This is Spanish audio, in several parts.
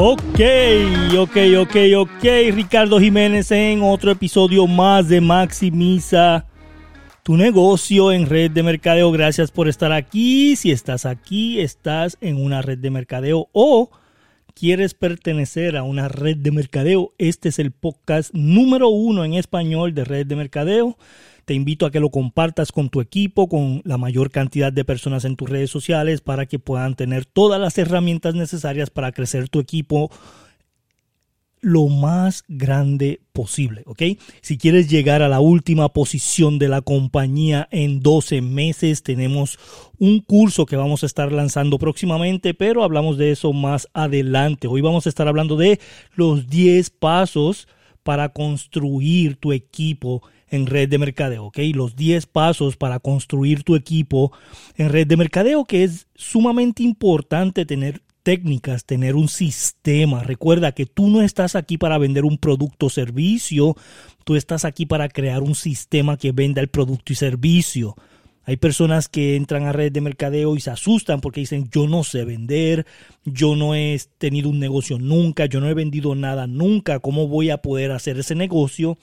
Ok, ok, ok, ok. Ricardo Jiménez en otro episodio más de Maximiza tu negocio en red de mercadeo. Gracias por estar aquí. Si estás aquí, estás en una red de mercadeo o quieres pertenecer a una red de mercadeo. Este es el podcast número uno en español de red de mercadeo. Te invito a que lo compartas con tu equipo, con la mayor cantidad de personas en tus redes sociales para que puedan tener todas las herramientas necesarias para crecer tu equipo lo más grande posible, ¿ok? Si quieres llegar a la última posición de la compañía en 12 meses, tenemos un curso que vamos a estar lanzando próximamente, pero hablamos de eso más adelante. Hoy vamos a estar hablando de los 10 pasos para construir tu equipo en red de mercadeo, ¿ok? Los 10 pasos para construir tu equipo en red de mercadeo, que es sumamente importante tener técnicas, tener un sistema. Recuerda que tú no estás aquí para vender un producto o servicio, tú estás aquí para crear un sistema que venda el producto y servicio. Hay personas que entran a red de mercadeo y se asustan porque dicen yo no sé vender, yo no he tenido un negocio nunca, yo no he vendido nada nunca, ¿cómo voy a poder hacer ese negocio?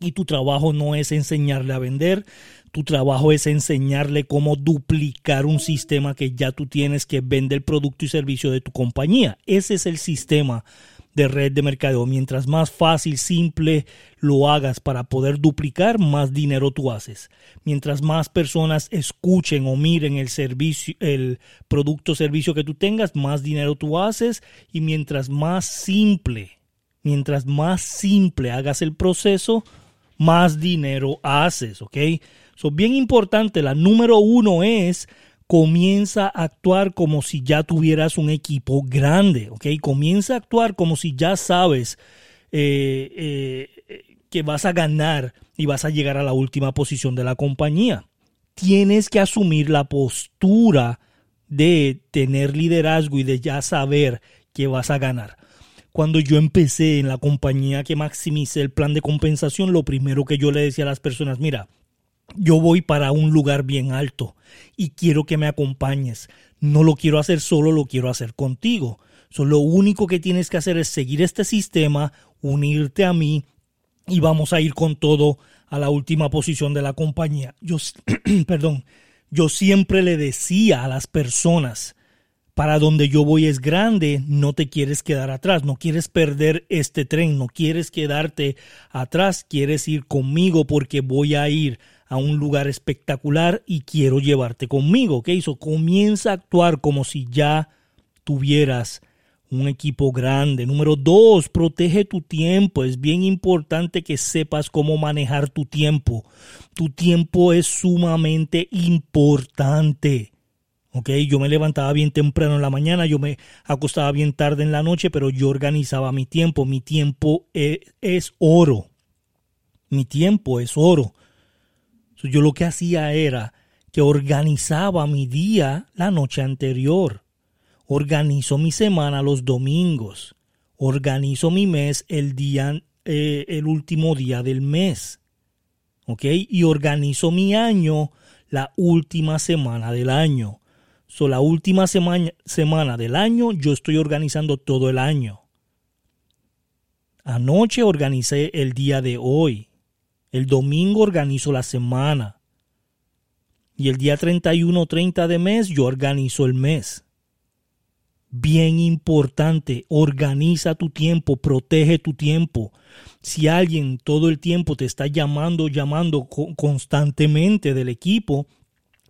Y tu trabajo no es enseñarle a vender, tu trabajo es enseñarle cómo duplicar un sistema que ya tú tienes que vende el producto y servicio de tu compañía. Ese es el sistema de red de mercadeo. Mientras más fácil, simple lo hagas para poder duplicar, más dinero tú haces. Mientras más personas escuchen o miren el servicio, el producto o servicio que tú tengas, más dinero tú haces. Y mientras más simple, mientras más simple hagas el proceso, más dinero haces, ¿ok? So, bien importante, la número uno es comienza a actuar como si ya tuvieras un equipo grande, ¿ok? Comienza a actuar como si ya sabes eh, eh, que vas a ganar y vas a llegar a la última posición de la compañía. Tienes que asumir la postura de tener liderazgo y de ya saber que vas a ganar. Cuando yo empecé en la compañía que maximice el plan de compensación, lo primero que yo le decía a las personas, mira, yo voy para un lugar bien alto y quiero que me acompañes. No lo quiero hacer solo, lo quiero hacer contigo. So, lo único que tienes que hacer es seguir este sistema, unirte a mí y vamos a ir con todo a la última posición de la compañía. Yo, perdón, yo siempre le decía a las personas, para donde yo voy es grande, no te quieres quedar atrás, no quieres perder este tren, no quieres quedarte atrás, quieres ir conmigo porque voy a ir a un lugar espectacular y quiero llevarte conmigo, ¿ok? So comienza a actuar como si ya tuvieras un equipo grande. Número dos, protege tu tiempo. Es bien importante que sepas cómo manejar tu tiempo. Tu tiempo es sumamente importante. ¿Ok? Yo me levantaba bien temprano en la mañana, yo me acostaba bien tarde en la noche, pero yo organizaba mi tiempo. Mi tiempo es, es oro. Mi tiempo es oro. yo lo que hacía era que organizaba mi día la noche anterior. Organizo mi semana los domingos. Organizo mi mes el día, eh, el último día del mes. ¿Ok? Y organizo mi año la última semana del año. So, la última semana, semana del año yo estoy organizando todo el año. Anoche organicé el día de hoy. El domingo organizo la semana. Y el día 31 30 de mes yo organizo el mes. Bien importante, organiza tu tiempo, protege tu tiempo. Si alguien todo el tiempo te está llamando, llamando constantemente del equipo,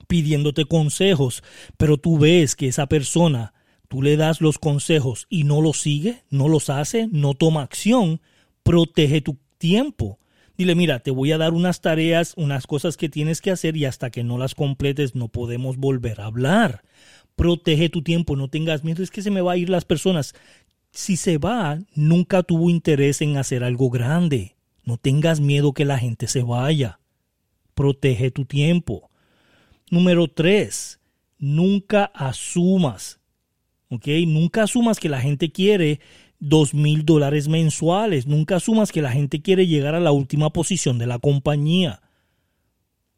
pidiéndote consejos, pero tú ves que esa persona, tú le das los consejos y no los sigue, no los hace, no toma acción, protege tu tiempo. Dile, mira, te voy a dar unas tareas, unas cosas que tienes que hacer y hasta que no las completes no podemos volver a hablar. Protege tu tiempo, no tengas miedo, es que se me va a ir las personas. Si se va, nunca tuvo interés en hacer algo grande. No tengas miedo que la gente se vaya. Protege tu tiempo. Número tres, nunca asumas, ¿ok? Nunca asumas que la gente quiere dos mil dólares mensuales. Nunca asumas que la gente quiere llegar a la última posición de la compañía.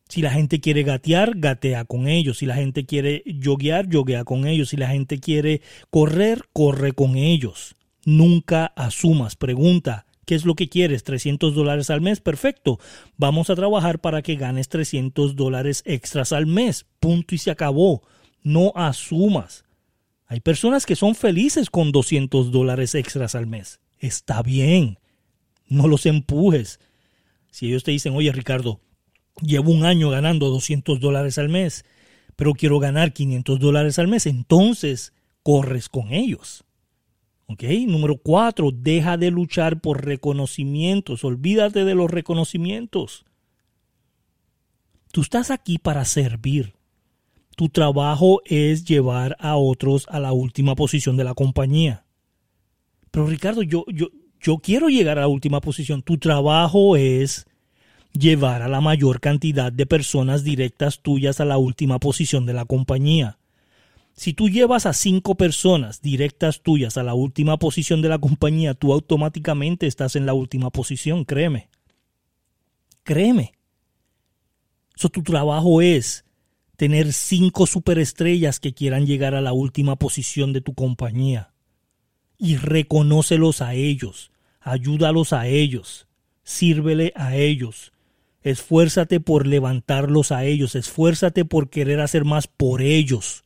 Si la gente quiere gatear, gatea con ellos. Si la gente quiere yoguear, yoguea con ellos. Si la gente quiere correr, corre con ellos. Nunca asumas. Pregunta, ¿qué es lo que quieres? ¿300 dólares al mes? Perfecto. Vamos a trabajar para que ganes 300 dólares extras al mes. Punto y se acabó. No asumas. Hay personas que son felices con 200 dólares extras al mes. Está bien. No los empujes. Si ellos te dicen, oye Ricardo, llevo un año ganando 200 dólares al mes, pero quiero ganar 500 dólares al mes, entonces corres con ellos. ¿Ok? Número cuatro, deja de luchar por reconocimientos. Olvídate de los reconocimientos. Tú estás aquí para servir. Tu trabajo es llevar a otros a la última posición de la compañía. Pero Ricardo, yo, yo, yo quiero llegar a la última posición. Tu trabajo es llevar a la mayor cantidad de personas directas tuyas a la última posición de la compañía. Si tú llevas a cinco personas directas tuyas a la última posición de la compañía, tú automáticamente estás en la última posición, créeme. Créeme. So, tu trabajo es tener cinco superestrellas que quieran llegar a la última posición de tu compañía. Y reconócelos a ellos, ayúdalos a ellos, sírvele a ellos, esfuérzate por levantarlos a ellos, esfuérzate por querer hacer más por ellos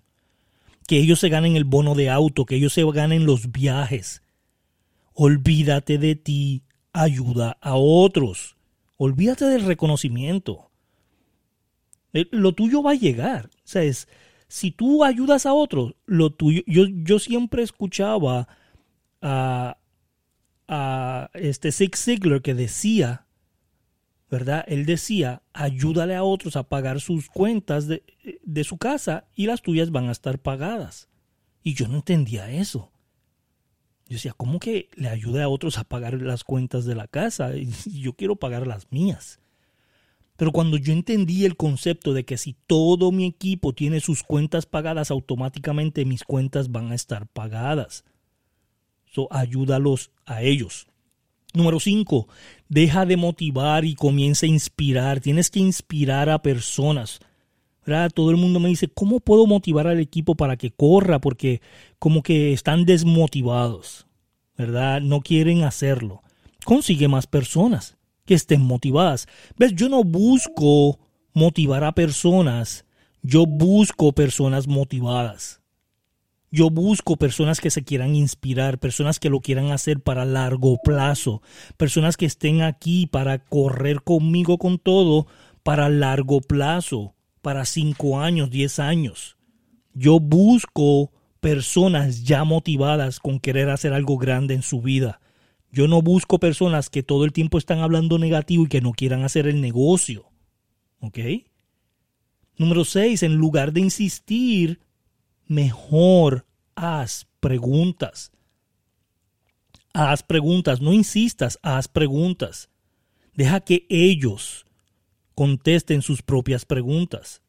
que ellos se ganen el bono de auto, que ellos se ganen los viajes. Olvídate de ti, ayuda a otros. Olvídate del reconocimiento. Eh, lo tuyo va a llegar. O sea, es, si tú ayudas a otros, lo tuyo. Yo, yo siempre escuchaba a, a este Zig Ziglar que decía ¿verdad? Él decía, ayúdale a otros a pagar sus cuentas de, su casa y las tuyas van a estar pagadas. Y yo no entendía eso. Yo decía, ¿cómo que le ayude a otros a pagar las cuentas de la casa? Y yo quiero pagar las mías. Pero cuando yo entendí el concepto de que si todo mi equipo tiene sus cuentas pagadas, automáticamente mis cuentas van a estar pagadas. So, ayúdalos a ellos. Número 5. Deja de motivar y comienza a inspirar. Tienes que inspirar a personas. ¿verdad? Todo el mundo me dice, ¿cómo puedo motivar al equipo para que corra? Porque como que están desmotivados, ¿verdad? No quieren hacerlo. Consigue más personas que estén motivadas. ¿Ves? Yo no busco motivar a personas, yo busco personas motivadas. Yo busco personas que se quieran inspirar, personas que lo quieran hacer para largo plazo, personas que estén aquí para correr conmigo con todo para largo plazo, para cinco años, diez años. Yo busco personas ya motivadas con querer hacer algo grande en su vida. Yo no busco personas que todo el tiempo están hablando negativo y que no quieran hacer el negocio. ¿Ok? Número seis, en lugar de insistir mejor haz preguntas. Haz preguntas, no insistas, haz preguntas. Deja que ellos contesten sus propias preguntas.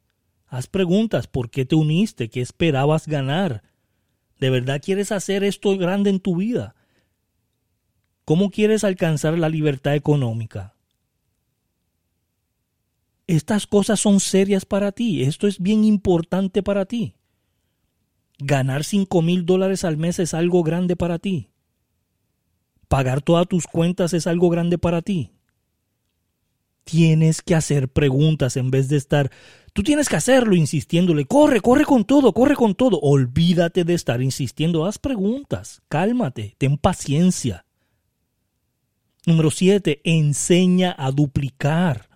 Haz preguntas, ¿por qué te uniste? ¿Qué esperabas ganar? ¿De verdad quieres hacer esto grande en tu vida? ¿Cómo quieres alcanzar la libertad económica? Estas cosas son serias para ti, esto es bien importante para ti. Ganar 5 mil dólares al mes es algo grande para ti. Pagar todas tus cuentas es algo grande para ti. Tienes que hacer preguntas en vez de estar... Tú tienes que hacerlo insistiéndole, corre, corre con todo, corre con todo. Olvídate de estar insistiendo, haz preguntas, cálmate, ten paciencia. Número 7. Enseña a duplicar.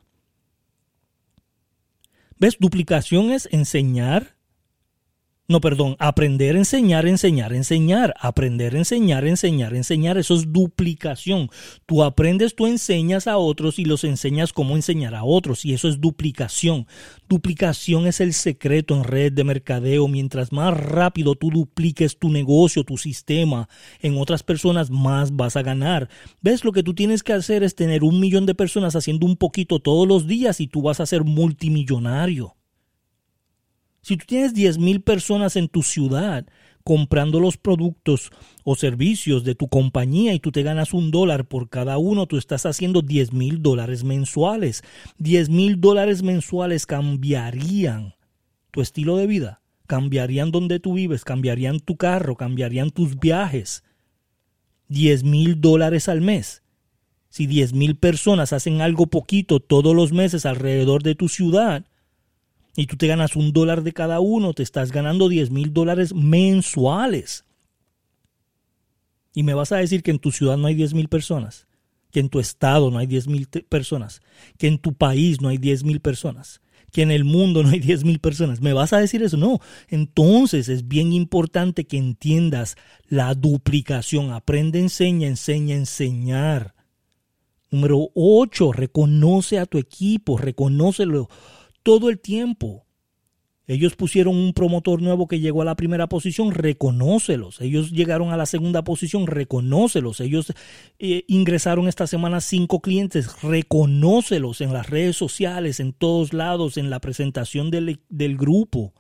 ¿Ves? Duplicación es enseñar no, perdón, aprender, enseñar, enseñar, enseñar, aprender, enseñar, enseñar, enseñar, eso es duplicación. Tú aprendes, tú enseñas a otros y los enseñas cómo enseñar a otros y eso es duplicación. Duplicación es el secreto en red de mercadeo. Mientras más rápido tú dupliques tu negocio, tu sistema en otras personas, más vas a ganar. ¿Ves? Lo que tú tienes que hacer es tener un millón de personas haciendo un poquito todos los días y tú vas a ser multimillonario. Si tú tienes 10.000 personas en tu ciudad comprando los productos o servicios de tu compañía y tú te ganas un dólar por cada uno, tú estás haciendo 10 mil dólares mensuales. 10 mil dólares mensuales cambiarían tu estilo de vida, cambiarían donde tú vives, cambiarían tu carro, cambiarían tus viajes. 10 mil dólares al mes. Si 10 mil personas hacen algo poquito todos los meses alrededor de tu ciudad y tú te ganas un dólar de cada uno, te estás ganando 10 mil dólares mensuales. Y me vas a decir que en tu ciudad no hay 10 mil personas, que en tu estado no hay 10 mil personas, que en tu país no hay 10 mil personas, que en el mundo no hay 10 mil personas. ¿Me vas a decir eso? No. Entonces es bien importante que entiendas la duplicación. Aprende, enseña, enseña, enseñar. Número 8, reconoce a tu equipo, reconócelo todo el tiempo. Ellos pusieron un promotor nuevo que llegó a la primera posición, reconócelos. Ellos llegaron a la segunda posición, reconócelos. Ellos eh, ingresaron esta semana cinco clientes, reconócelos en las redes sociales, en todos lados, en la presentación del, del grupo,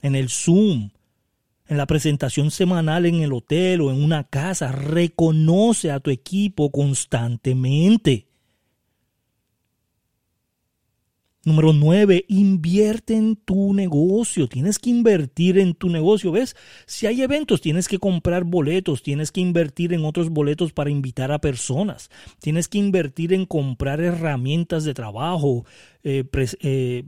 en el Zoom, en la presentación semanal en el hotel o en una casa. Reconoce a tu equipo constantemente. Número nueve, invierte en tu negocio. Tienes que invertir en tu negocio. ¿Ves? Si hay eventos, tienes que comprar boletos, tienes que invertir en otros boletos para invitar a personas. Tienes que invertir en comprar herramientas de trabajo, eh, eh,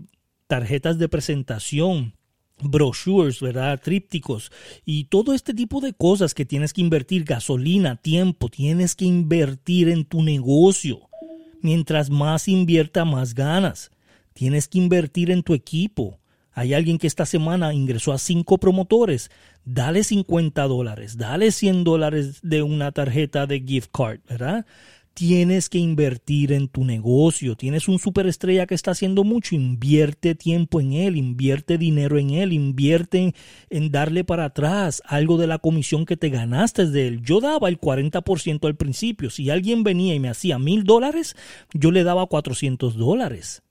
tarjetas de presentación, brochures, ¿verdad? Trípticos y todo este tipo de cosas que tienes que invertir, gasolina, tiempo, tienes que invertir en tu negocio. Mientras más invierta, más ganas. Tienes que invertir en tu equipo. Hay alguien que esta semana ingresó a cinco promotores. Dale 50 dólares, dale 100 dólares de una tarjeta de gift card, ¿verdad? Tienes que invertir en tu negocio. Tienes un superestrella que está haciendo mucho. Invierte tiempo en él, invierte dinero en él, invierte en, darle para atrás algo de la comisión que te ganaste de él. Yo daba el 40% al principio. Si alguien venía y me hacía mil dólares, yo le daba 400 dólares.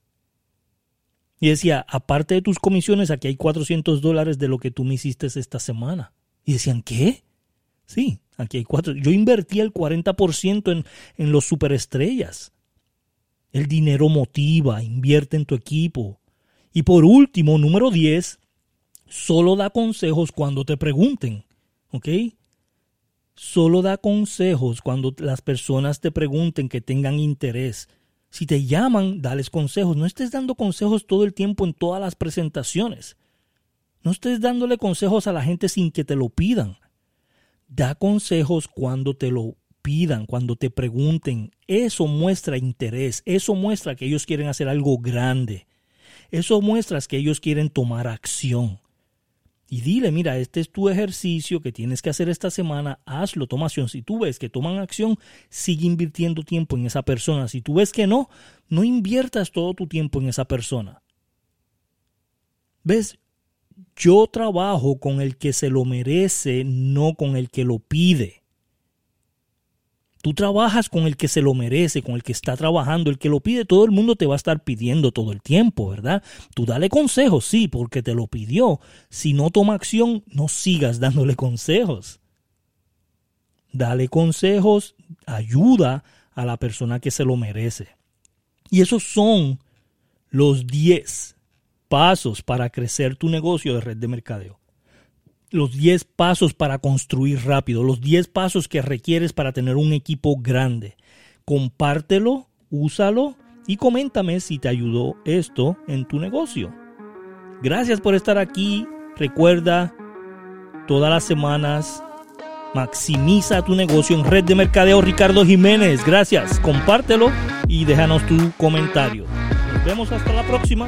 Y decía, aparte de tus comisiones, aquí hay 400 dólares de lo que tú me hiciste esta semana. Y decían, ¿qué? Sí, aquí hay cuatro. Yo invertí el 40% en, en los superestrellas. El dinero motiva, invierte en tu equipo. Y por último, número 10, solo da consejos cuando te pregunten. ¿Ok? Solo da consejos cuando las personas te pregunten que tengan interés. Si te llaman, dales consejos. No estés dando consejos todo el tiempo en todas las presentaciones. No estés dándole consejos a la gente sin que te lo pidan. Da consejos cuando te lo pidan, cuando te pregunten. Eso muestra interés, eso muestra que ellos quieren hacer algo grande. Eso muestra que ellos quieren tomar acción y dile, mira, este es tu ejercicio que tienes que hacer esta semana, hazlo, toma acción. Si tú ves que toman acción, sigue invirtiendo tiempo en esa persona. Si tú ves que no, no inviertas todo tu tiempo en esa persona. ¿Ves? Yo trabajo con el que se lo merece, no con el que lo pide. Tú trabajas con el que se lo merece, con el que está trabajando, el que lo pide, todo el mundo te va a estar pidiendo todo el tiempo, ¿verdad? Tú dale consejos, sí, porque te lo pidió. Si no toma acción, no sigas dándole consejos. Dale consejos, ayuda a la persona que se lo merece. Y esos son los 10 pasos para crecer tu negocio de red de mercadeo los 10 pasos para construir rápido, los 10 pasos que requieres para tener un equipo grande. Compártelo, úsalo y coméntame si te ayudó esto en tu negocio. Gracias por estar aquí. Recuerda, todas las semanas maximiza tu negocio en Red de Mercadeo Ricardo Jiménez. Gracias, compártelo y déjanos tu comentario. Nos vemos hasta la próxima.